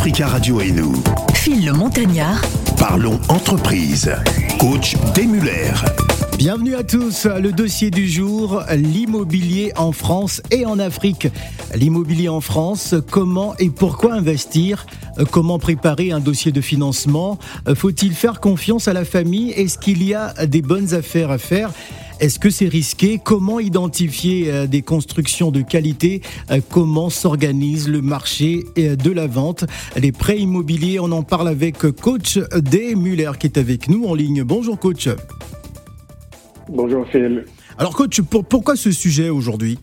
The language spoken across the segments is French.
Africa Radio et nous. Phil le Montagnard. Parlons entreprise. Coach Demuller. Bienvenue à tous. Le dossier du jour, l'immobilier en France et en Afrique. L'immobilier en France, comment et pourquoi investir? Comment préparer un dossier de financement? Faut-il faire confiance à la famille? Est-ce qu'il y a des bonnes affaires à faire? Est-ce que c'est risqué? Comment identifier euh, des constructions de qualité? Euh, Comment s'organise le marché euh, de la vente? Les prêts immobiliers, on en parle avec coach D. Muller qui est avec nous en ligne. Bonjour coach. Bonjour Phil. Alors coach, pourquoi ce sujet aujourd'hui?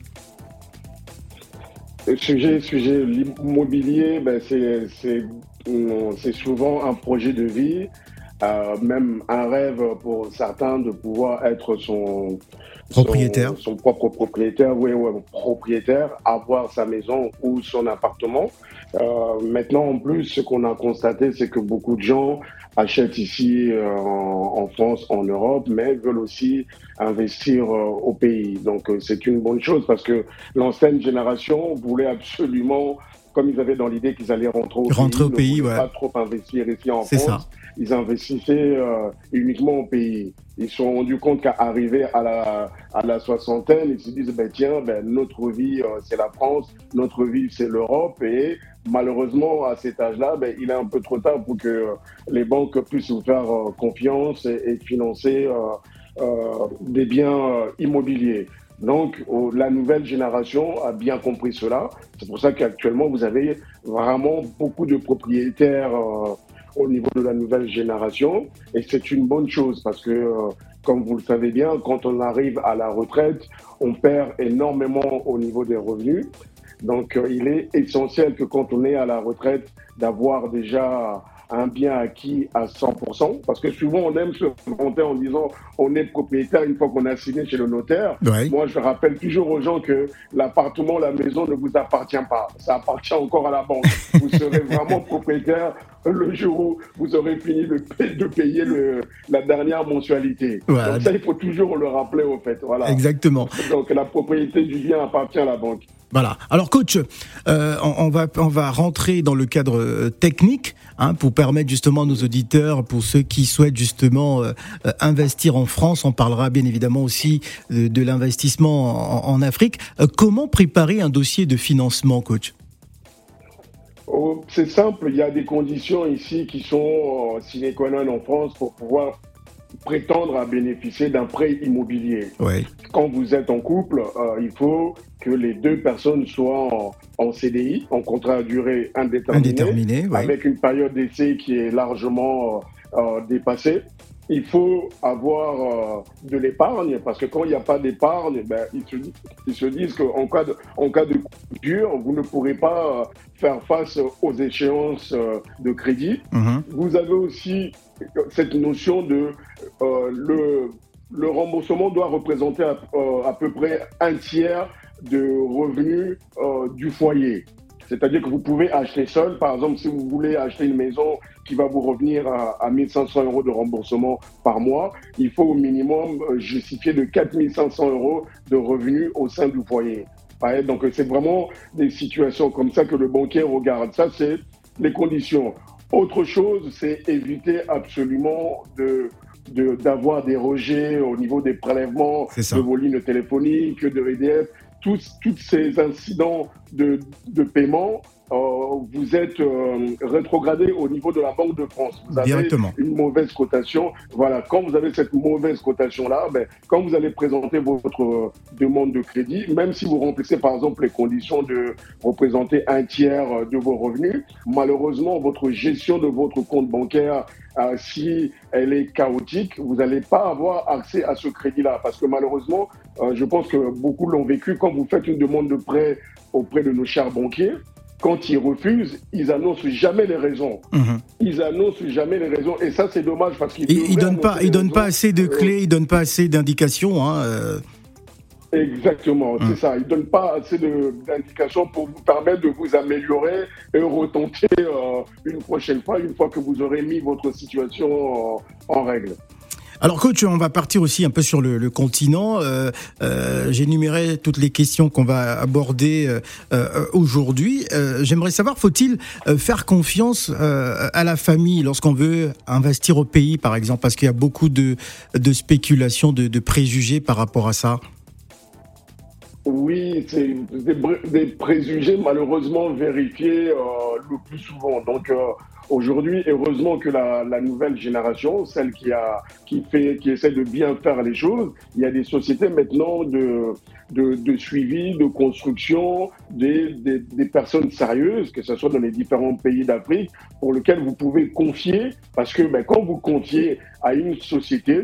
Le sujet, sujet l'immobilier, ben c'est souvent un projet de vie euh, même un rêve pour certains de pouvoir être son propriétaire, son, propre propriétaire, oui, oui, propriétaire, avoir sa maison ou son appartement. Euh, maintenant, en plus, ce qu'on a constaté, c'est que beaucoup de gens achètent ici euh, en, France, en Europe, mais veulent aussi investir euh, au pays. Donc, euh, c'est une bonne chose parce que l'ancienne génération voulait absolument comme ils avaient dans l'idée qu'ils allaient rentrer au rentrer pays, au pays ouais. pas trop investir ici en France. Ça ils investissaient euh, uniquement au pays. Ils se sont rendus compte qu'à arriver à la, à la soixantaine, ils se disent, ben, tiens, ben, notre vie, euh, c'est la France, notre vie, c'est l'Europe. Et malheureusement, à cet âge-là, ben, il est un peu trop tard pour que euh, les banques puissent vous faire confiance et, et financer des biens immobiliers. Donc, la nouvelle génération a bien compris cela. C'est pour ça qu'actuellement, vous avez vraiment beaucoup de propriétaires au niveau de la nouvelle génération. Et c'est une bonne chose parce que, euh, comme vous le savez bien, quand on arrive à la retraite, on perd énormément au niveau des revenus. Donc, euh, il est essentiel que quand on est à la retraite, d'avoir déjà un bien acquis à 100%, parce que souvent on aime se vanter en disant on est propriétaire une fois qu'on a signé chez le notaire. Moi, je rappelle toujours aux gens que l'appartement, la maison ne vous appartient pas, ça appartient encore à la banque. vous serez vraiment propriétaire le jour où vous aurez fini de, de payer le, la dernière mensualité. Donc ça, il faut toujours le rappeler au fait. Voilà. Exactement. Donc la propriété du bien appartient à la banque. Voilà. Alors coach, euh, on, va on va rentrer dans le cadre euh, technique hein, pour permettre justement à nos auditeurs, pour ceux qui souhaitent justement euh, investir en France, on parlera bien évidemment aussi de, l'investissement en, Afrique. comment préparer un dossier de financement, coach? Oh, C'est simple. Il y a des conditions ici qui sont sine qua non en France pour pouvoir prétendre à bénéficier d'un prêt immobilier. Quand vous êtes en couple, euh, il faut que les deux personnes soient en, CDI, en contrat à durée indéterminée, avec une période d'essai qui est largement euh, euh, dépassée il faut avoir euh, de l'épargne parce que quand il n'y a pas d'épargne, ben, ils, se, ils, se, disent qu'en cas de, en cas de coup dur, vous ne pourrez pas euh, faire face aux échéances euh, de crédit. Mhm. Vous avez aussi cette notion de le, le remboursement doit représenter à, à, peu près un tiers de revenus du foyer. C'est-à-dire que vous pouvez acheter seul. Par exemple, si vous voulez acheter une maison qui va vous revenir à, à 1500 euros de remboursement par mois, il faut au minimum euh, justifier de 4500 euros de revenus au sein du foyer. Donc, c'est vraiment des situations comme ça que le banquier regarde. Ça, c'est les conditions. Autre chose, c'est éviter absolument de d'avoir des rejets au niveau des prélèvements de vos lignes téléphoniques, de EDF tous, ces incidents de, de paiement, euh, vous êtes euh, rétrogradé au niveau de la Banque de France. Vous avez une mauvaise cotation. Voilà, quand vous avez cette mauvaise cotation-là, ben, quand vous allez présenter votre euh, demande de crédit, même si vous remplissez par exemple les conditions de représenter un tiers de vos revenus, malheureusement, votre gestion de votre compte bancaire si elle est chaotique, vous n'allez pas avoir accès à ce crédit-là. Parce que malheureusement, je pense que beaucoup l'ont vécu quand vous faites une demande de prêt auprès de nos chers banquiers quand ils refusent, ils annoncent jamais les raisons. Mhm. Ils annoncent jamais les raisons. Et ça, c'est dommage parce qu'ils ils, ils donnent pas, ils donnent pas assez de clés, ils donnent pas assez d'indications. Hein, euh. Exactement, c'est mhm. ça. Ils donnent pas assez d'indications pour vous permettre de vous améliorer et retenter euh, une prochaine fois, une fois que vous aurez mis votre situation en règle. Alors coach, on va partir aussi un peu sur le, continent. Euh, euh, J'ai énuméré toutes les questions qu'on va aborder euh, euh aujourd'hui. Euh, j'aimerais savoir, faut-il faire confiance à la famille lorsqu'on veut investir au pays, par exemple, parce qu'il y a beaucoup de, de spéculations, de, de, préjugés par rapport à ça oui, c'est des, préjugés malheureusement vérifiés le plus souvent. Donc, Aujourd'hui, heureusement que la, nouvelle génération, celle qui a, qui fait, qui essaie de bien faire les choses, il y a des sociétés maintenant de, de, de suivi, de construction, des, des, des, personnes sérieuses, que ce soit dans les différents pays d'Afrique, pour lesquels vous pouvez confier, parce que ben, quand vous confiez à une société,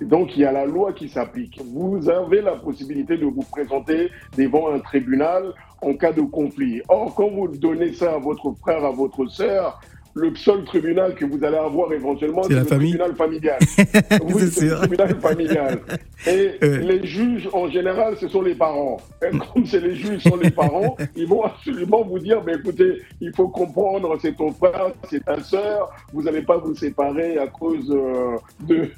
donc, il y a la loi qui s'applique. Vous avez la possibilité de vous présenter devant un tribunal en cas de conflit. Or, quand vous donnez ça à votre frère, à votre sœur, le seul tribunal que vous allez avoir éventuellement, c'est le tribunal familial. oui, c'est le tribunal familial. Et les juges, en général, ce sont les parents. Et comme c'est les juges sont les parents, ils vont absolument vous dire, mais écoutez, il faut comprendre, c'est ton frère, c'est ta sœur, vous n'allez pas vous séparer à cause euh, de,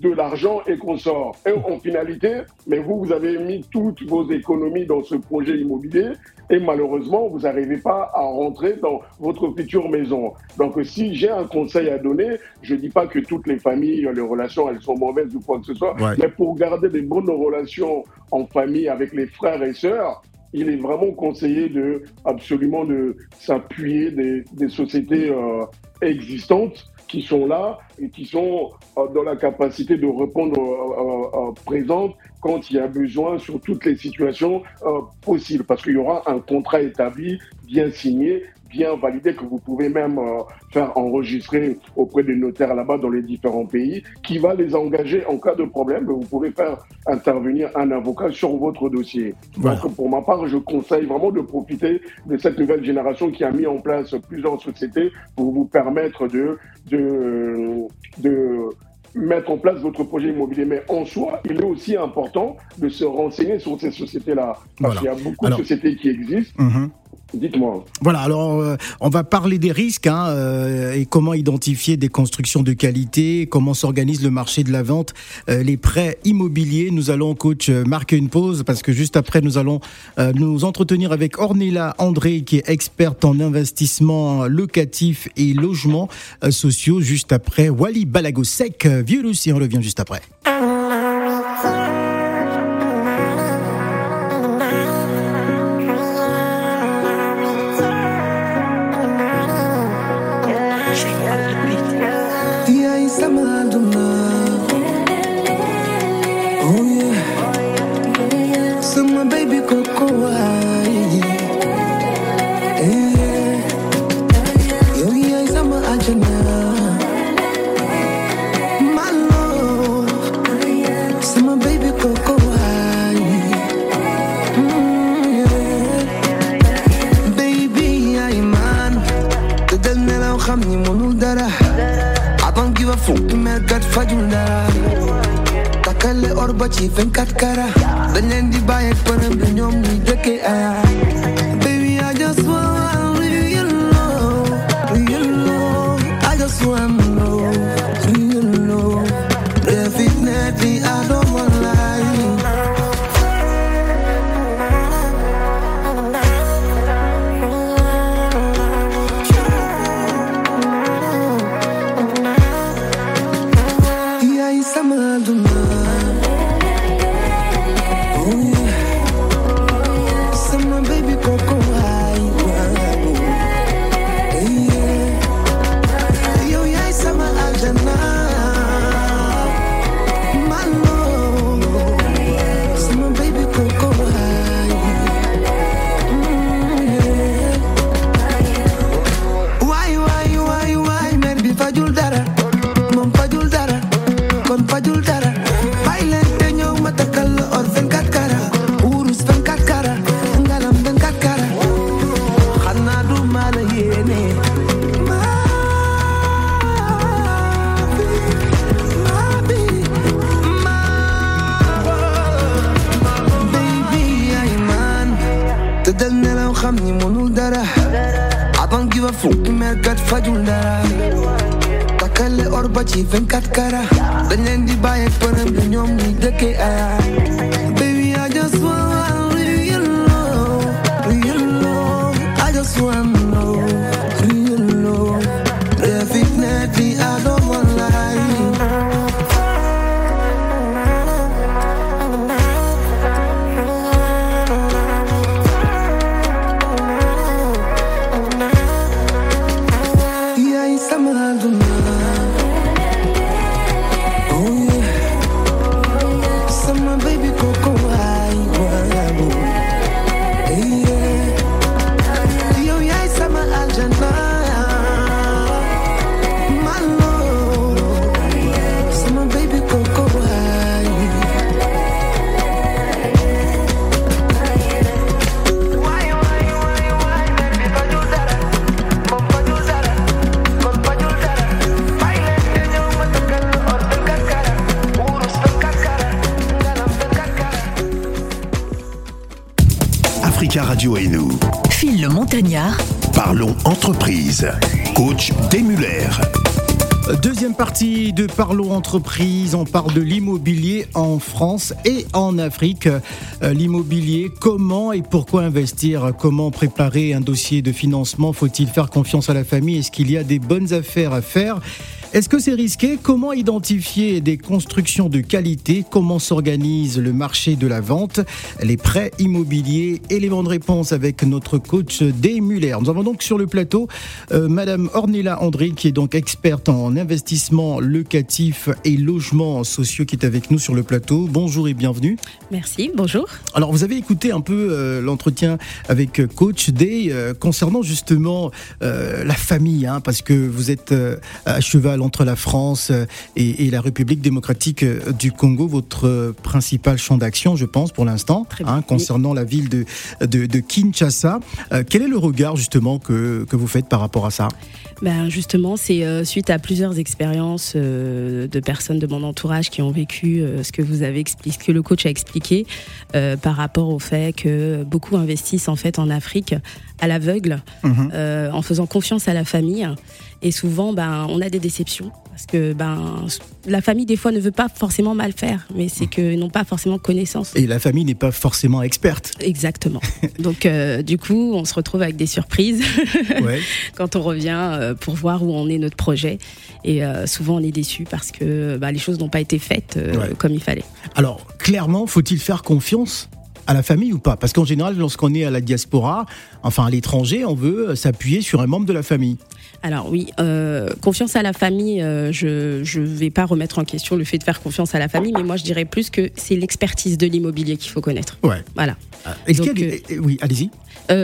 de l'argent et qu'on sort. Et en finalité, mais vous, vous avez mis toutes vos économies dans ce projet immobilier et malheureusement, vous n'arrivez pas à rentrer dans votre future maison. Donc, si j'ai un conseil à donner, je ne dis pas que toutes les familles, les relations, elles sont mauvaises ou quoi que ce soit, mais pour garder des bonnes relations en famille avec les frères et sœurs, il est vraiment conseillé de absolument de s'appuyer des, des, sociétés euh, existantes qui sont là et qui sont euh, dans la capacité de répondre euh, présentes quand il y a besoin sur toutes les situations possibles parce qu'il y aura un contrat établi, bien signé bien validé, que vous pouvez même euh, faire enregistrer auprès des notaires là-bas dans les différents pays, qui va les engager en cas de problème. Vous pouvez faire intervenir un avocat sur votre dossier. Donc, pour ma part, je conseille vraiment de profiter de cette nouvelle génération qui a mis en place plusieurs sociétés pour vous permettre de, de, de mettre en place votre projet immobilier. Mais en soi, il est aussi important de se renseigner sur ces sociétés-là. Parce qu'il y a beaucoup de sociétés qui existent. Mhm. Dites-moi. Voilà, alors euh, on va parler des risques hein, euh, et comment identifier des constructions de qualité, comment s'organise le marché de la vente, euh, les prêts immobiliers. Nous allons, coach, marquer une pause parce que juste après, nous allons nous entretenir avec Ornella André, qui est experte en investissement locatif et logements sociaux. Juste après, Wally Balagosek, vieux Lucie, on revient juste après. Ci 24 kara. Dañ leen di bàyyi përëm bi ñoom ñuy dëkkee aya swim one Parlons entreprise, on parle de l'immobilier en France et en Afrique. Euh, l'immobilier, comment et pourquoi investir? Comment préparer un dossier de financement? Faut-il faire confiance à la famille? Est-ce qu'il y a des bonnes affaires à faire? Est-ce que c'est risqué? Comment identifier des constructions de qualité? Comment s'organise le marché de la vente? Les prêts immobiliers Élément de réponse avec notre coach Des Muller. Nous avons donc sur le plateau euh, Madame Ornella André, qui est donc experte en investissement locatif et logement sociaux, qui est avec nous sur le plateau. Bonjour et bienvenue. Merci, bonjour. Alors, vous avez écouté un peu euh, l'entretien avec euh, Coach Day concernant justement la famille, hein, parce que vous êtes à cheval entre la France euh, et, la République démocratique euh, du Congo, votre principal champ d'action, je pense, pour l'instant, hein, concernant la ville de, de, Kinshasa. Euh, quel est le regard justement que, que vous faites par rapport à ça? Ben justement, c'est suite à plusieurs expériences de personnes de mon entourage qui ont vécu ce que vous avez expliqué, ce que le coach a expliqué par rapport au fait que beaucoup investissent en fait en Afrique à l'aveugle, mhm. en faisant confiance à la famille et souvent, ben, on a des déceptions parce que ben, la famille, des fois, ne veut pas forcément mal faire, mais c'est qu'ils n'ont pas forcément connaissance. Et la famille n'est pas forcément experte. Exactement. Donc, euh, du coup, on se retrouve avec des surprises quand on revient euh, pour voir où en est notre projet. Et euh, souvent, on est déçu parce que ben, les choses n'ont pas été faites comme il fallait. Alors, clairement, faut-il faire confiance à la famille ou pas? Parce qu'en général, lorsqu'on est à la diaspora, enfin à l'étranger, on veut s'appuyer sur un membre de la famille. Alors oui, euh, confiance à la famille, euh, je ne vais pas remettre en question le fait de faire confiance à la famille, mais moi je dirais plus que c'est l'expertise de l'immobilier qu'il faut connaître. Ouais. Voilà. Oui, allez-y.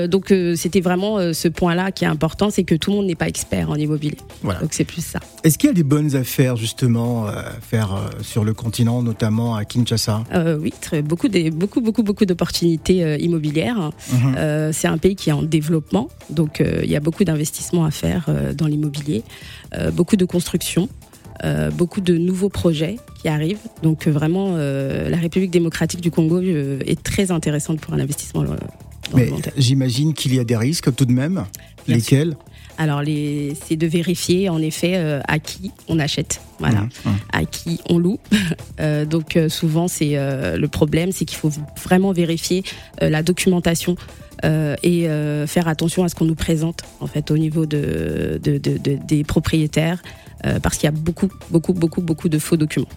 Donc c'était vraiment ce point-là qui est important, c'est que tout le monde n'est pas expert en immobilier. Voilà. Donc c'est plus ça. Est-ce qu'il y a des bonnes affaires justement à faire sur le continent, notamment à Kinshasa? Oui, très, beaucoup, des, beaucoup, beaucoup, beaucoup d'opportunités immobilières. Mhm. c'est un pays qui est en développement, donc il y a beaucoup d'investissements à faire euh, dans l'immobilier, euh, beaucoup de construction. Euh, beaucoup de nouveaux projets qui arrivent. Donc vraiment, la République démocratique du Congo est très intéressante pour un investissement. Mais j'imagine qu'il y a des risques tout de même. Lesquels alors, c'est de vérifier en effet à qui on achète, voilà, mmh, mmh. à qui on loue. donc, souvent, c'est le problème, c'est qu'il faut vraiment vérifier la documentation euh, et euh, faire attention à ce qu'on nous présente en fait au niveau de, des propriétaires euh, parce qu'il y a beaucoup beaucoup beaucoup beaucoup de faux documents.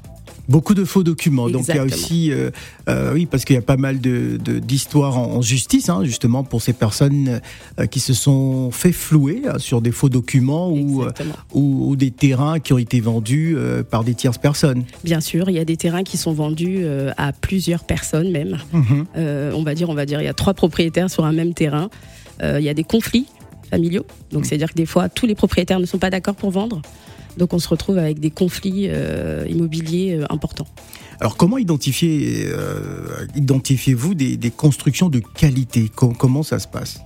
Beaucoup de faux documents. Donc il y a aussi, euh, euh, oui, parce qu'il y a pas mal de, d'histoires en, justice, hein, justement, pour ces personnes euh, qui se sont fait flouer sur des faux documents ou, ou, des terrains qui ont été vendus par des tierces personnes. Bien sûr, il y a des terrains qui sont vendus à plusieurs personnes même. Mhm. on va dire, on va dire, il y a trois propriétaires sur un même terrain. il y a des conflits familiaux. Donc mhm. c'est-à-dire que des fois, tous les propriétaires ne sont pas d'accord pour vendre. Donc on se retrouve avec des conflits euh, immobiliers euh, importants. Alors comment euh, identifiez-vous des, constructions de qualité? Comment ça se passe?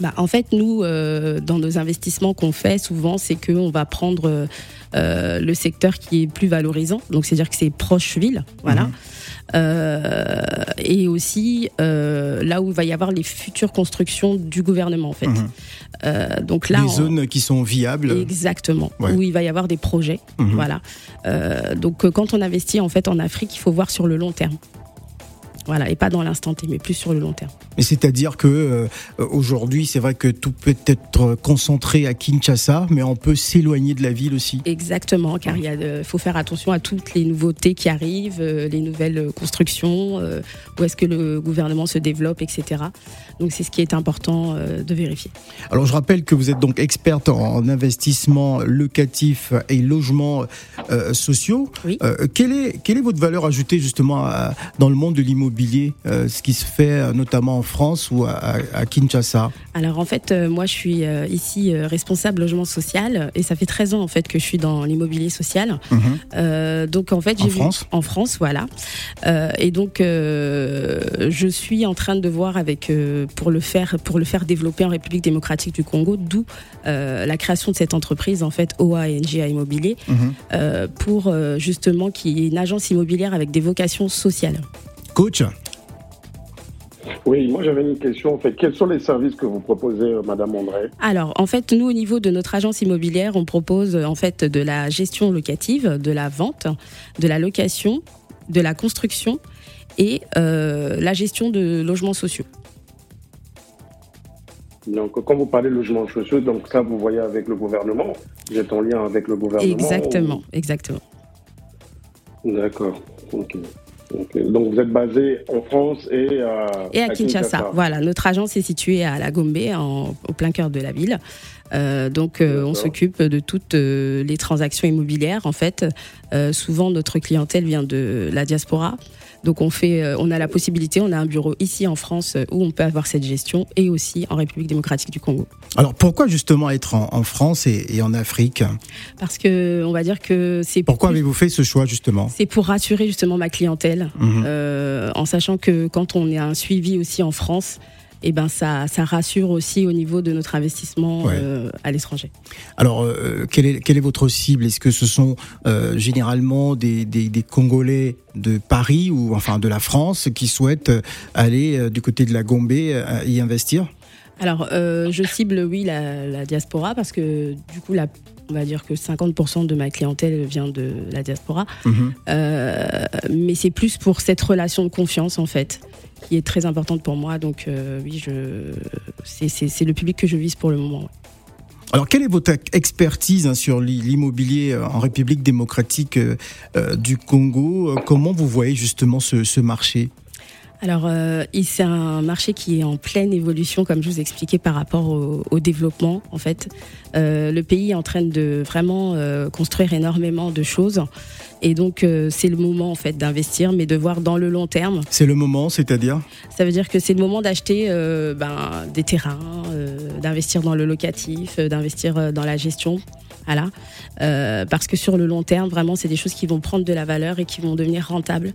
Bah, En fait, nous, dans nos investissements qu'on fait, souvent, c'est qu'on va prendre le secteur qui est plus valorisant, donc c'est-à-dire que c'est proche ville, voilà. Mhm. Euh, et aussi euh, là où il va y avoir les futures constructions du gouvernement en fait. Euh, donc là, les zones qui sont viables. Exactement. Où il va y avoir des projets. Mhm. Voilà. donc quand on investit en fait en Afrique, il faut voir sur le long terme. Voilà, et pas dans l'instant T, mais plus sur le long terme. Mais c'est-à-dire que euh, aujourd'hui, c'est vrai que tout peut être concentré à Kinshasa, mais on peut s'éloigner de la ville aussi. Exactement, car il faut faire attention à toutes les nouveautés qui arrivent, euh, les nouvelles constructions, euh, où est-ce que le gouvernement se développe, etc. Donc c'est ce qui est important de vérifier. Alors je rappelle que vous êtes donc experte en investissement locatif et logement sociaux. Oui. quelle, est, quelle est votre valeur ajoutée justement dans le monde de l'immobilier? Euh, ce qui se fait euh, notamment en France ou à, Kinshasa Alors en fait, euh, moi je suis ici responsable logement social et ça fait 13 ans en fait que je suis dans l'immobilier social. Mhm. donc en fait, en France, en France, voilà. et donc je suis en train de voir avec pour le faire pour le faire développer en République démocratique du Congo, d'où la création de cette entreprise en fait OANG Immobilier mhm. pour justement qui est une agence immobilière avec des vocations sociales. Coach oui, moi j'avais une question. En fait, quels sont les services que vous proposez, euh, Madame André Alors, en fait, nous, au niveau de notre agence immobilière, on propose en fait de la gestion locative, de la vente, de la location, de la construction et euh, la gestion de logements sociaux. Donc, quand vous parlez de logements sociaux, donc ça, vous voyez avec le gouvernement Vous êtes en lien avec le gouvernement Exactement, exactement. D'accord. ok. Donc vous êtes basé en France et à, et à, Kinshasa. Voilà, notre agence est située à La Gombe, au plein cœur de la ville. Euh, donc euh, on s'occupe de toutes euh, les transactions immobilières. En fait, souvent notre clientèle vient de la diaspora. Donc on fait, on a la possibilité, on a un bureau ici en France où on peut avoir cette gestion et aussi en République démocratique du Congo. Alors pourquoi justement être en, France et, en Afrique? Parce que on va dire que c'est. Pourquoi avez-vous fait ce choix justement? C'est pour rassurer justement ma clientèle, mhm. en sachant que quand on est un suivi aussi en France, et eh ben ça, ça rassure aussi au niveau de notre investissement euh, à l'étranger. Alors, euh, quelle, est, quelle est votre cible? Est-ce que ce sont euh, généralement des, des, des, Congolais de Paris ou enfin de la France qui souhaitent aller du côté de la Gombe y investir? Alors, je cible, oui, la, la, diaspora parce que du coup, la, on va dire que 50% de ma clientèle vient de la diaspora. Mhm. mais c'est plus pour cette relation de confiance, en fait qui est très importante pour moi. Donc euh, oui, je, c'est le public que je vise pour le moment. Alors, quelle est votre expertise hein, sur l'immobilier euh, en République démocratique euh, du Congo? Comment vous voyez justement ce, marché? Alors, c'est un marché qui est en pleine évolution, comme je vous expliquais, par rapport au, développement. En fait, le pays est en train de vraiment construire énormément de choses. Et donc, euh, c'est le moment en fait d'investir, mais de voir dans le long terme. C'est le moment, c'est-à-dire? Ça veut dire que c'est le moment d'acheter euh, ben, des terrains, euh, d'investir dans le locatif, d'investir dans la gestion. Voilà. parce que sur le long terme, vraiment, c'est des choses qui vont prendre de la valeur et qui vont devenir rentables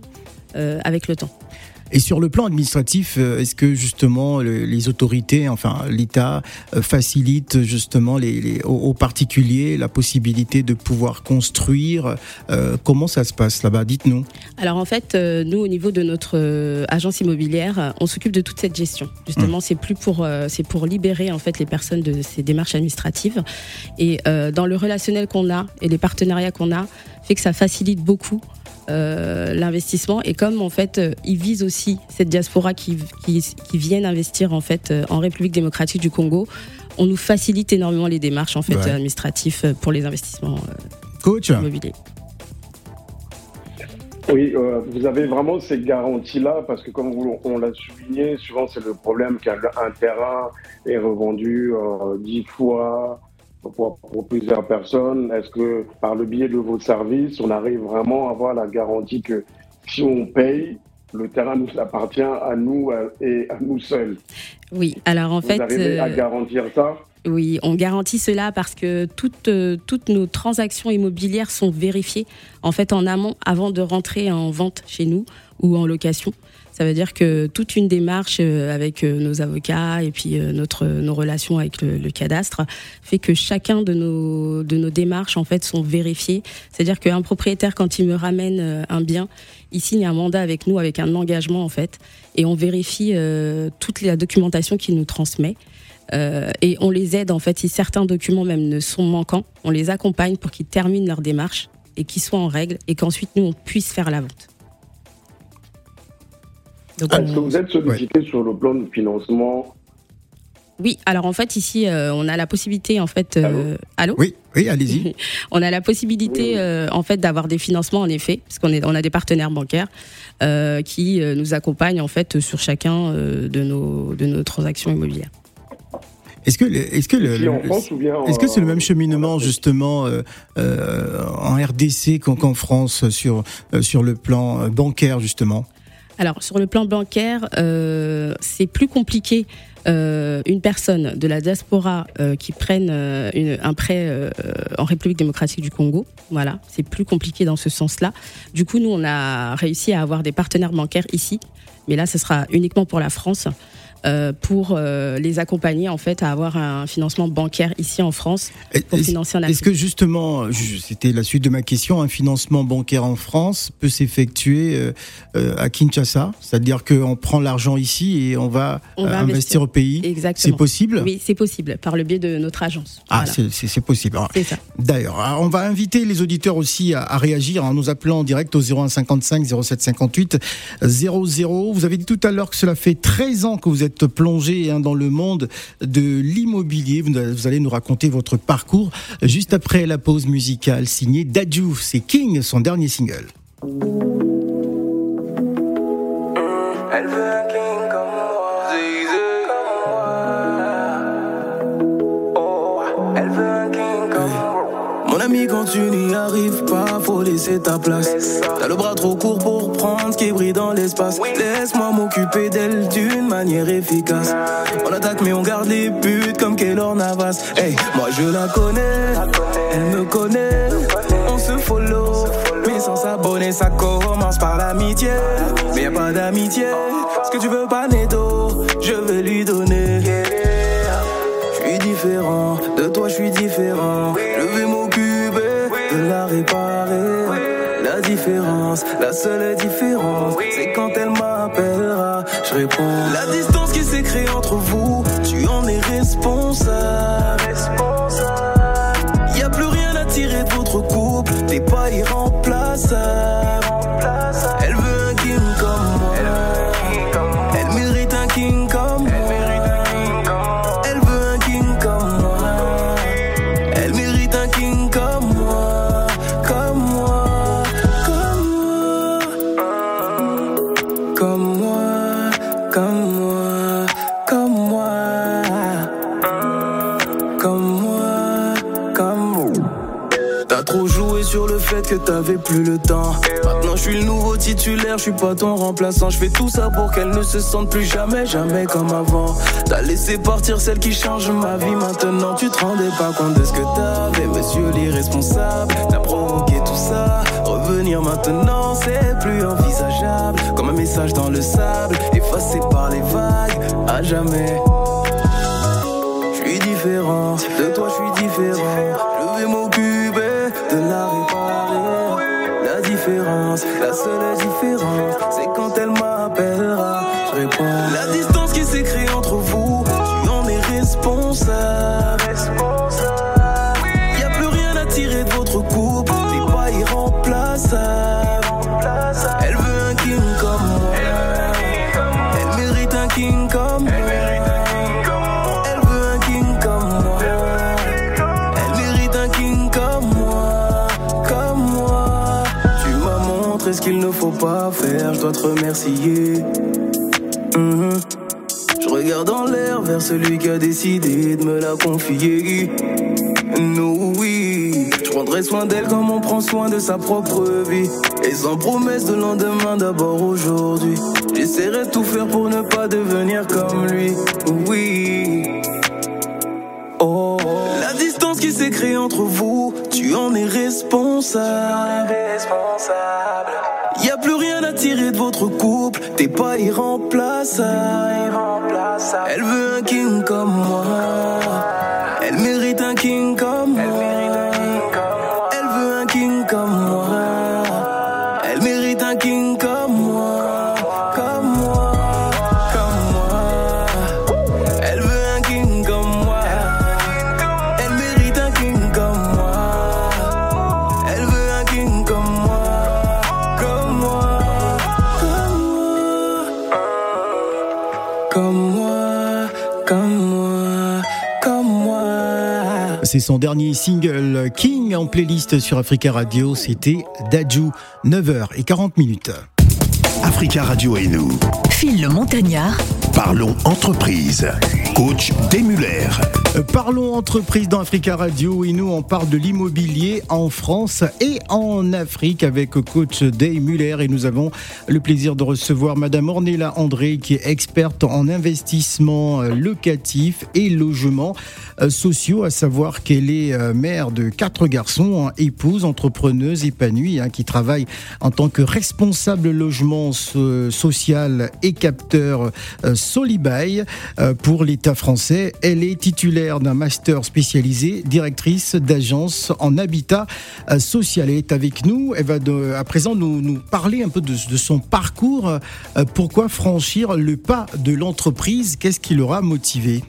avec le temps. Et sur le plan administratif, euh, est-ce que justement les autorités, enfin l'État, euh, facilite justement les, aux particuliers la possibilité de pouvoir construire euh, Comment ça se passe là-bas? Dites-nous. Alors en fait, nous au niveau de notre agence immobilière, on s'occupe de toute cette gestion. Justement, mmh. c'est plus pour c'est pour libérer en fait les personnes de ces démarches administratives. Et dans le relationnel qu'on a et les partenariats qu'on a, fait que ça facilite beaucoup euh, l'investissement et comme en fait euh, ils visent aussi cette diaspora qui, qui, qui, viennent investir en fait euh, en République démocratique du Congo, on nous facilite énormément les démarches en fait administratifs pour les investissements Coach. immobiliers. Oui, vous avez vraiment ces garanties-là parce que comme on l'a souligné, souvent c'est le problème qu'un terrain est revendu dix fois, pour, plusieurs personnes. Est-ce que par le biais de vos services, on arrive vraiment à avoir la garantie que si on paye, le terrain nous appartient à nous et à nous seuls? Oui, alors en fait... Vous arrivez à euh, garantir ça? oui, on garantit cela parce que toutes, euh, toutes nos transactions immobilières sont vérifiées en fait en amont avant de rentrer en vente chez nous ou en location. Ça veut dire que toute une démarche euh, avec euh, nos avocats et puis euh, notre nos relations avec le, cadastre fait que chacun de nos de nos démarches en fait sont vérifiées. C'est-à-dire qu'un propriétaire quand il me ramène un bien, il signe un mandat avec nous avec un engagement en fait et on vérifie toute la documentation qu'il nous transmet. et on les aide en fait si certains documents même ne sont manquants, on les accompagne pour qu'ils terminent leur démarche et qu'ils soient en règle et qu'ensuite nous on puisse faire la vente. Est-ce que vous êtes sollicité sur le plan de financement oui, alors en fait ici euh, on a la possibilité en fait euh, allô, Oui, oui, allez-y. on a la possibilité euh, en fait d'avoir des financements en effet parce qu'on est on a des partenaires bancaires qui nous accompagnent en fait sur chacun de nos de nos transactions immobilières. Est-ce que est-ce que le, est-ce que c'est le même cheminement justement en RDC qu'en France sur sur le plan bancaire justement? Alors sur le plan bancaire, euh, c'est plus compliqué. Euh, une personne de la diaspora euh, qui prenne une, un prêt en République démocratique du Congo, voilà, c'est plus compliqué dans ce sens-là. Du coup, nous, on a réussi à avoir des partenaires bancaires ici, mais là, ce sera uniquement pour la France. Euh, pour euh, les accompagner en fait à avoir un financement bancaire ici en France pour financer un Est-ce que justement, c'était la suite de ma question, un financement bancaire en France peut s'effectuer euh, à Kinshasa, c'est-à-dire qu'on prend l'argent ici et on va, investir. au pays? Exactement. C'est possible? Oui, c'est possible par le biais de notre agence. Ah, c'est possible. C'est ça. D'ailleurs, on va inviter les auditeurs aussi à, réagir en nous appelant en direct au 0155 0758 00. Vous avez dit tout à l'heure que cela fait 13 ans que vous êtes plongé hein, dans le monde de l'immobilier. Vous, allez nous raconter votre parcours juste après la pause musicale signée Dadju. C'est King, son dernier single. Tu n'y arrives pas, faut laisser ta place. T'as le bras trop court pour prendre ce qui brille dans l'espace. Laisse-moi m'occuper d'elle d'une manière efficace. On attaque mais on garde les buts comme Keylor Navas. Hey, moi je la connais, elle me connaît. On se follow, mais sans s'abonner, ça commence par l'amitié. Mais y a pas d'amitié, ce que tu veux pas netto, je vais lui donner. Je suis différent, de toi je suis différent. La réparer. La différence, la seule différence, c'est quand elle m'appellera, je réponds. La distance qui s'est créée entre vous, tu en es responsable. Le temps. Maintenant je suis le nouveau titulaire, je suis pas ton remplaçant. Je fais tout ça pour qu'elle ne se sente plus jamais, jamais comme avant. T'as laissé partir celle qui change ma vie. Maintenant tu te rendais pas compte de ce que t'avais, monsieur l'irresponsable. T'as provoqué tout ça. Revenir maintenant, c'est plus envisageable. Comme un message dans le sable, effacé par les vagues, à jamais. Je suis différent, de toi je suis différent. Qu'il ne faut pas faire, je dois te remercier. Mhm. Je regarde en l'air vers celui qui a décidé de me la confier. Nous, oui, je prendrai soin d'elle comme on prend soin de sa propre vie. Et sans promesse de lendemain, d'abord aujourd'hui. J'essaierai de tout faire pour ne pas devenir comme lui. Oui. Oh, la distance qui s'est créée entre vous, tu en es responsable. Tirer de votre couple, t'es pas irremplaçable. Elle veut un king comme moi. C'est son dernier single King en playlist sur Africa Radio. C'était Daju, 9h40 minutes. Africa Radio et nous. Phil le Montagnard. Parlons entreprise. Coach Demuller. Euh, parlons entreprise dans Africa Radio et nous on parle de l'immobilier en France et en Afrique avec coach Day Muller et nous avons le plaisir de recevoir madame Ornella André qui est experte en investissement euh, locatif et logement euh, sociaux à savoir qu'elle est mère de quatre garçons, hein, épouse, entrepreneuse épanouie hein, qui travaille en tant que responsable logement social et capteur Solibail pour Elle est titulaire d'un master spécialisé, directrice d'agence en habitat euh, social. Elle est avec nous. Elle va à présent nous, parler un peu de, son parcours. Euh, pourquoi franchir le pas de l'entreprise? Qu'est-ce qui l'aura motivé?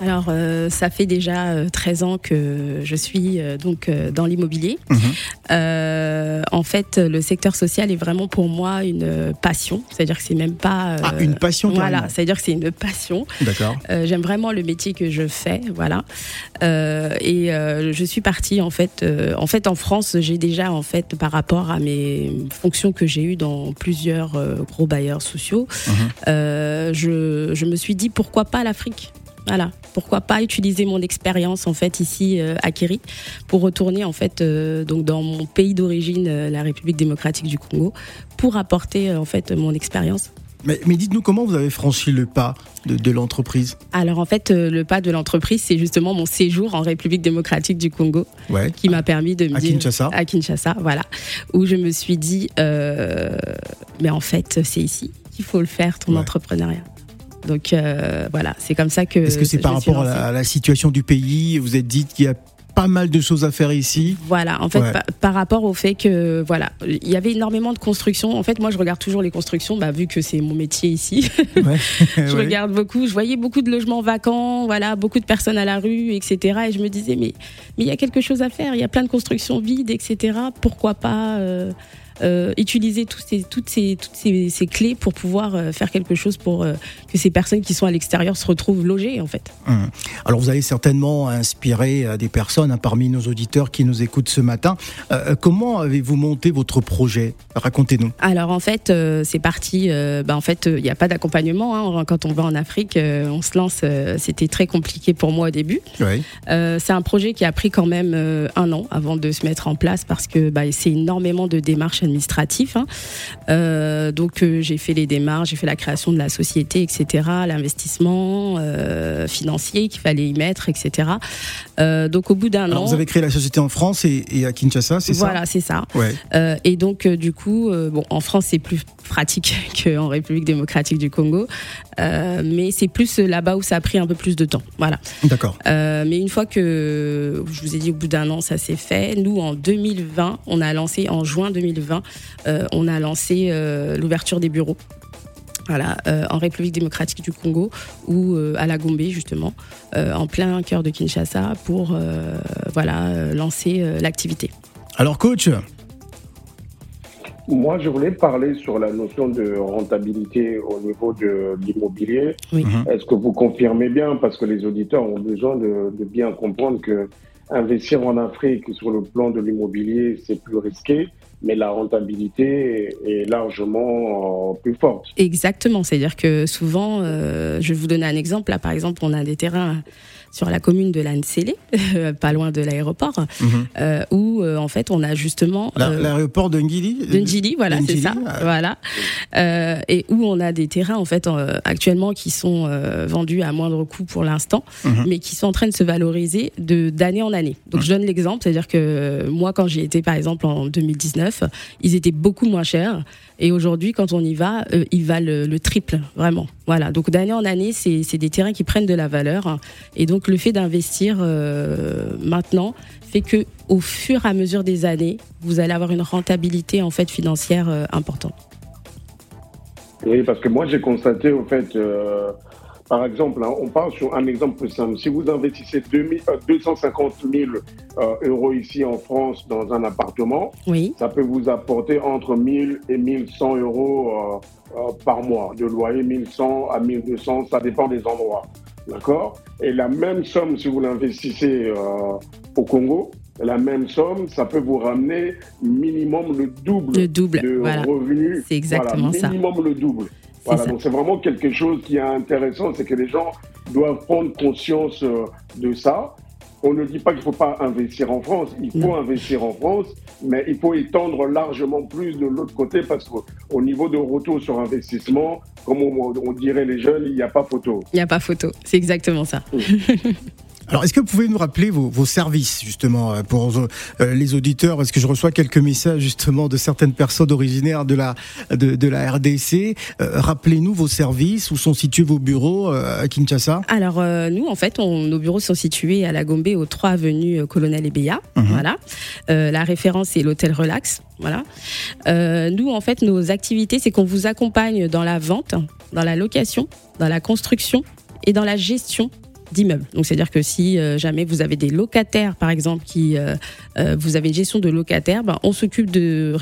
Alors, euh, ça fait déjà 13 euh, ans que je suis euh, donc dans l'immobilier. Mhm. en fait, le secteur social est vraiment pour moi une passion. C'est-à-dire que c'est même pas. ah, une passion. Voilà, c'est-à-dire que c'est une passion. D'accord. J'aime vraiment le métier que je fais, voilà. et je suis partie en fait. en fait, en France, j'ai déjà en fait par rapport à mes fonctions que j'ai eues dans plusieurs gros bailleurs sociaux, mhm. je, je me suis dit pourquoi pas l'Afrique. Voilà. Pourquoi pas utiliser mon expérience en fait ici euh, à Kiri pour retourner en fait euh, donc dans mon pays d'origine, euh, la République démocratique du Congo, pour apporter en fait mon expérience. Mais, dites-nous comment vous avez franchi le pas de, l'entreprise Alors en fait, le pas de l'entreprise, c'est justement mon séjour en République démocratique du Congo qui m'a permis de me à Kinshasa. à Kinshasa, voilà, où je me suis dit, mais en fait, c'est ici qu'il faut le faire ton entrepreneuriat. Donc euh, voilà, c'est comme ça que. Est-ce que c'est par rapport à la, situation du pays Vous êtes dit qu'il y a pas mal de choses à faire ici. Voilà, en fait, par, rapport au fait que, voilà, il y avait énormément de constructions. En fait, moi, je regarde toujours les constructions, bah, vu que c'est mon métier ici. je regarde beaucoup. Je voyais beaucoup de logements vacants, voilà, beaucoup de personnes à la rue, etc. Et je me disais, mais mais il y a quelque chose à faire. Il y a plein de constructions vides, etc. Pourquoi pas euh, utiliser tous ces, toutes, ces, toutes ces, clés pour pouvoir euh, faire quelque chose pour euh, que ces personnes qui sont à l'extérieur se retrouvent logées en fait. Hum. Alors vous allez certainement inspirer des personnes hein, parmi nos auditeurs qui nous écoutent ce matin. comment avez-vous monté votre projet? Racontez-nous. Alors en fait c'est parti. Bah, en fait il n'y a pas d'accompagnement hein. quand on va en Afrique. on se lance. C'était très compliqué pour moi au début. c'est un projet qui a pris quand même un an avant de se mettre en place parce que bah, c'est énormément de démarches administratif. Hein. Euh, donc euh, j'ai fait les démarches, j'ai fait la création de la société, etc., l'investissement euh, financier qu'il fallait y mettre, etc. donc au bout d'un an, vous avez créé la société en France et, à Kinshasa, c'est ça? Voilà, c'est ça. et donc du coup, bon, en France c'est plus pratique qu'en République démocratique du Congo, mais c'est plus là-bas où ça a pris un peu plus de temps. Voilà. D'accord. mais une fois que je vous ai dit au bout d'un an ça s'est fait, nous en 2020, on a lancé en juin 2020 euh, on a lancé euh, l'ouverture des bureaux. Voilà, euh, en République démocratique du Congo ou à la Gombe justement, en plein cœur de Kinshasa pour voilà lancer l'activité. Alors coach, moi, je voulais parler sur la notion de rentabilité au niveau de l'immobilier. Mhm. Est-ce que vous confirmez bien, parce que les auditeurs ont besoin de, de, bien comprendre que investir en Afrique sur le plan de l'immobilier, c'est plus risqué mais la rentabilité est largement euh, plus forte. Exactement, c'est-à-dire que souvent, euh, je vais vous donner un exemple, là par exemple, on a des terrains sur la commune de Lancelé, pas loin de l'aéroport, mhm. euh, où euh, en fait on a justement euh, l'aéroport de Ngili. De Ngili, voilà, c'est ça, voilà, et où on a des terrains en fait actuellement qui sont vendus à moindre coût pour l'instant, mhm. mais qui sont en train de se valoriser de d'année en année. Donc je donne l'exemple, c'est-à-dire que moi quand j'y étais par exemple en 2019, 2019, ils étaient beaucoup moins chers. Et aujourd'hui, quand on y va, ils valent le, triple, vraiment. Voilà. Donc d'année en année, c'est des terrains qui prennent de la valeur. Et donc le fait d'investir maintenant fait que, au fur et à mesure des années, vous allez avoir une rentabilité en fait financière importante. Oui, parce que moi j'ai constaté au fait, euh, par exemple, hein, on parle sur un exemple simple. Si vous investissez 250 000 euh, euh, euros ici en France dans un appartement, oui. ça peut vous apporter entre 1000 et 1100 euros par mois de loyer, 1100 à 1200, ça dépend des endroits. D'accord? Et la même somme, si vous l'investissez au Congo, la même somme, ça peut vous ramener minimum le double, le double de revenus. C'est exactement ça. Minimum le double. Voilà, donc c'est vraiment quelque chose qui est intéressant, c'est que les gens doivent prendre conscience euh, de ça. On ne dit pas qu'il ne faut pas investir en France, il faut investir en France, mais il faut étendre largement plus de l'autre côté parce qu'au niveau de retour sur investissement, comme on, dirait les jeunes, il n'y a pas photo. Il n'y a pas photo, c'est exactement ça. Alors, est-ce que vous pouvez nous rappeler vos, services, justement, euh, pour euh, les auditeurs? Parce que je reçois quelques messages, justement, de certaines personnes originaires de la, de, la RDC. Euh, rappelez-nous vos services, où sont situés vos bureaux à Kinshasa? Alors, nous, en fait, nos bureaux sont situés à la Gombe, aux 3 avenues Colonel Ebeya. Mhm. Voilà. la référence est l'hôtel Relax. Voilà. nous, en fait, nos activités, c'est qu'on vous accompagne dans la vente, dans la location, dans la construction et dans la gestion Donc c'est-à-dire que si euh, jamais vous avez des locataires, par exemple, qui euh, euh, vous avez une gestion de locataires, ben, on s'occupe de,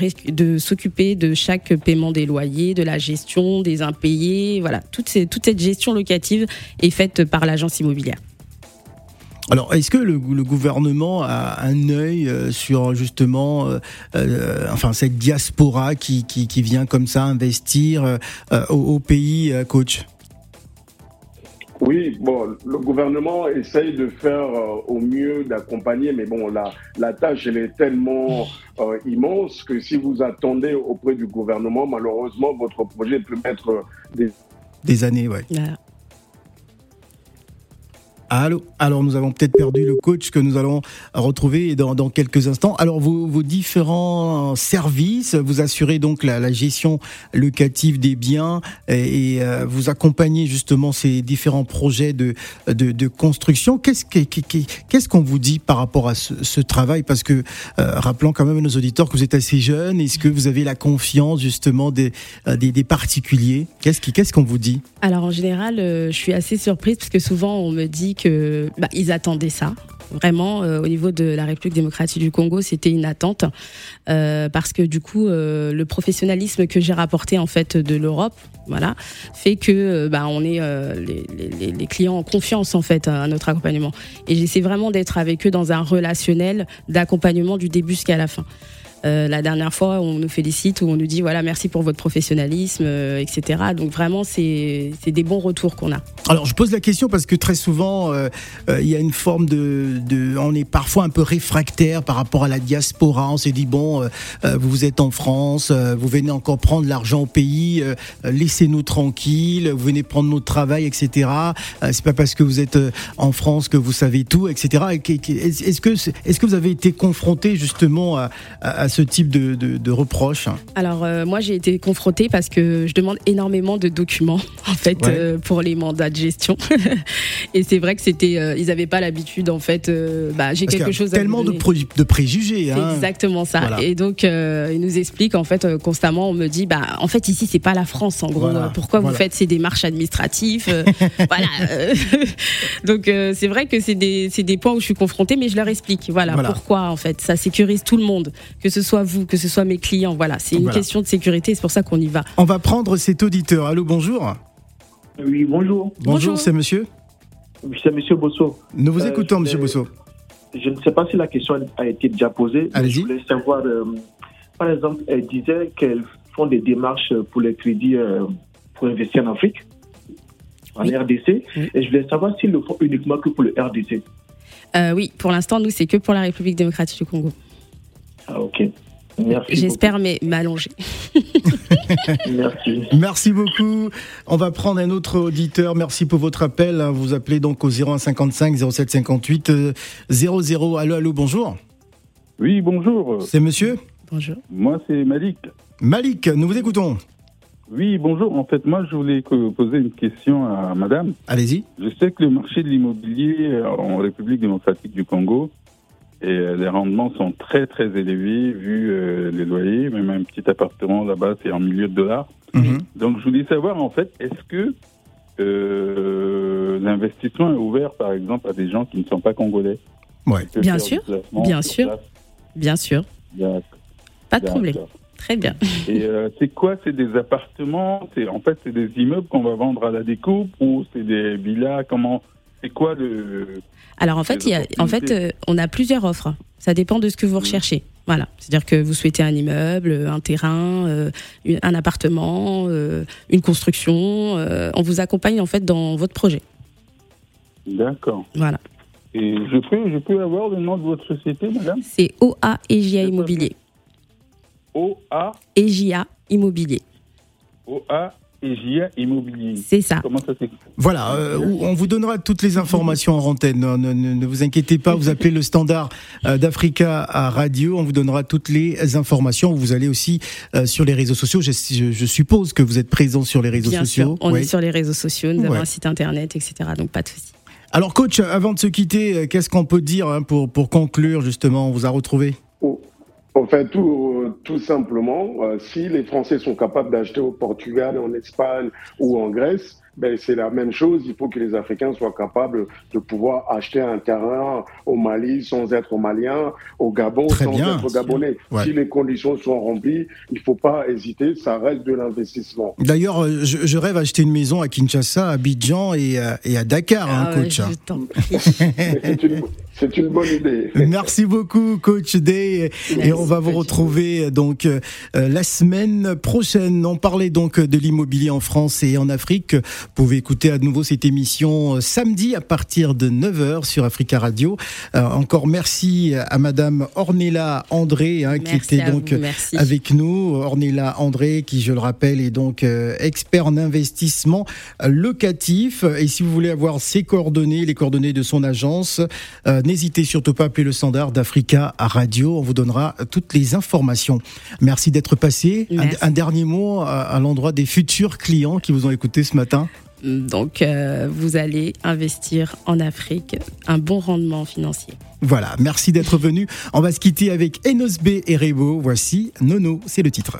s'occuper de chaque paiement des loyers, de la gestion des impayés, voilà, toute, cette gestion locative est faite par l'agence immobilière. Alors, est-ce que le, gouvernement a un œil sur justement, enfin cette diaspora qui, qui, vient comme ça investir au, au, pays, coach? Oui, bon, le gouvernement essaye de faire euh, au mieux d'accompagner, mais bon, la, la tâche, elle est tellement euh, immense que si vous attendez auprès du gouvernement, malheureusement, votre projet peut mettre des... Des années, ouais. Allô Alors nous avons peut-être perdu le coach que nous allons retrouver dans, quelques instants. Alors vos, différents services, vous assurez donc la, gestion locative des biens et, euh, vous accompagnez justement ces différents projets de, de, construction. Qu'est-ce qu'on vous dit par rapport à ce, travail? Parce que euh, rappelons quand même à nos auditeurs que vous êtes assez jeune. Est-ce que vous avez la confiance justement des, euh, des, particuliers? Qu'est-ce qu'on vous dit? Alors en général, je suis assez surprise parce que souvent on me dit que bah, ils attendaient ça. Vraiment, euh, au niveau de la République démocratique du Congo, c'était une attente euh, parce que du coup, euh, le professionnalisme que j'ai rapporté en fait de l'Europe, voilà, fait que bah, on est les, les, clients en confiance en fait à notre accompagnement. Et j'essaie vraiment d'être avec eux dans un relationnel d'accompagnement du début jusqu'à la fin. Euh, la dernière fois, on nous félicite ou on nous dit voilà merci pour votre professionnalisme, euh, etc. Donc vraiment, c'est des bons retours qu'on a. Alors je pose la question parce que très souvent, euh, il y a une forme de, on est parfois un peu réfractaire par rapport à la diaspora. On s'est dit bon, vous êtes en France, vous venez encore prendre l'argent au pays, laissez-nous tranquilles, vous venez prendre notre travail, etc. c'est pas parce que vous êtes en France que vous savez tout, etc. Est-ce que est-ce que vous avez été confronté justement à, à ce type de, de, reproches Alors euh, moi j'ai été confrontée parce que je demande énormément de documents en fait euh, pour les mandats de gestion. Et c'est vrai que c'était euh, ils n'avaient pas l'habitude en fait bah, j'ai quelque chose tellement à de, de préjugés hein. exactement ça. Et donc ils nous expliquent en fait constamment on me dit bah en fait ici c'est pas la France en gros. Pourquoi vous faites ces démarches administratives voilà. Donc c'est vrai que c'est des, des points où je suis confrontée mais je leur explique voilà, pourquoi en fait ça sécurise tout le monde que ce soit vous, que ce soit mes clients. Voilà, c'est une question de sécurité, c'est pour ça qu'on y va. On va prendre cet auditeur. Allô, bonjour. Oui, bonjour. Bonjour, c'est monsieur C'est monsieur Bosso. Nous vous euh, écoutons, monsieur Bosso. Je ne sais pas si la question a été déjà posée. Allez-y. Je voulais savoir, euh, par exemple, elle disait qu'elles font des démarches pour les crédits euh, pour investir en Afrique, en RDC. Et je voulais savoir s'ils le font uniquement que pour le RDC. oui, pour l'instant, nous, c'est que pour la République démocratique du Congo. Ah, ok. Merci. J'espère m'allonger. Merci. Merci beaucoup. On va prendre un autre auditeur. Merci pour votre appel. Vous appelez donc au 0155 0758 00. Allô, allô, bonjour. Oui, bonjour. C'est monsieur Bonjour. Moi, c'est Malik. Malik, nous vous écoutons. Oui, bonjour. En fait, moi, je voulais poser une question à madame. Allez-y. Je sais que le marché de l'immobilier en République démocratique du Congo, et euh, les rendements sont très, très élevés vu euh, les loyers. Même un petit appartement là-bas, c'est en milieu de dollars. Mhm. Donc, je voulais savoir, en fait, est-ce que euh, l'investissement est ouvert, par exemple, à des gens qui ne sont pas congolais? Ouais. Bien sûr, bien sûr, bien sûr. Pas de problème. Très bien. Et euh, c'est quoi? C'est des appartements? C'est en fait c'est des immeubles qu'on va vendre à la découpe ou c'est des villas? Comment C'est quoi le Alors en fait, il y a, en fait, euh, on a plusieurs offres. Ça dépend de ce que vous mmh. recherchez. Voilà, c'est-à-dire que vous souhaitez un immeuble, un terrain, euh, un appartement, une construction. on vous accompagne en fait dans votre projet. D'accord. Voilà. Et je peux, je peux avoir le nom de votre société, madame? C'est OA EJA Immobilier. OA EJA Immobilier. OA Immobilier. C'est ça. Comment ça s'écrit Voilà, euh, on vous donnera toutes les informations en antenne. Ne, vous inquiétez pas, vous appelez le standard euh, d'Africa à radio, on vous donnera toutes les informations. Vous allez aussi euh, sur les réseaux sociaux. Je, suppose que vous êtes présent sur les réseaux Bien sociaux. Sûr, on est sur les réseaux sociaux, nous avons un site internet, etc. Donc pas de souci. Alors coach, avant de se quitter, qu'est-ce qu'on peut dire hein, pour, pour conclure justement On vous a retrouvé? En fait, tout, tout simplement, euh, si les Français sont capables d'acheter au Portugal, en Espagne ou en Grèce, ben, c'est la même chose. Il faut que les Africains soient capables de pouvoir acheter un terrain au Mali sans être malien, au Gabon sans être gabonais. Si les conditions sont remplies, il ne faut pas hésiter, ça reste de l'investissement. D'ailleurs, euh, je, rêve d'acheter une maison à Kinshasa, à Abidjan et, à, et à Dakar, hein, ah coach. C'est une, bonne idée. Merci beaucoup, coach Day. Et on va vous retrouver donc euh, la semaine prochaine. On parlait donc de l'immobilier en France et en Afrique. Vous pouvez écouter à nouveau cette émission euh, samedi à partir de 9h sur Africa Radio. Euh, encore merci à Madame Ornella André hein, qui était donc avec nous. Ornella André qui, je le rappelle, est donc euh, expert en investissement locatif. Et si vous voulez avoir ses coordonnées, les coordonnées de son agence, n'hésitez surtout pas à appeler le standard d'Africa Radio. On vous donnera toutes les informations. Merci d'être passé. Un, dernier mot à l'endroit des futurs clients qui vous ont écouté ce matin. Donc, euh, vous allez investir en Afrique un bon rendement financier. Voilà, merci d'être venu. On va se quitter avec Enos B et Rebo. Voici Nono, c'est le titre.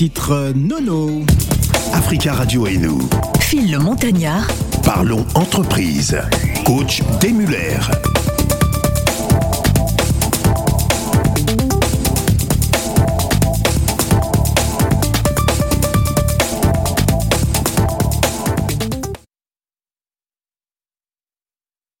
titre Nono. Africa Radio et nous. Phil le Montagnard. Parlons entreprise. Coach Demuller.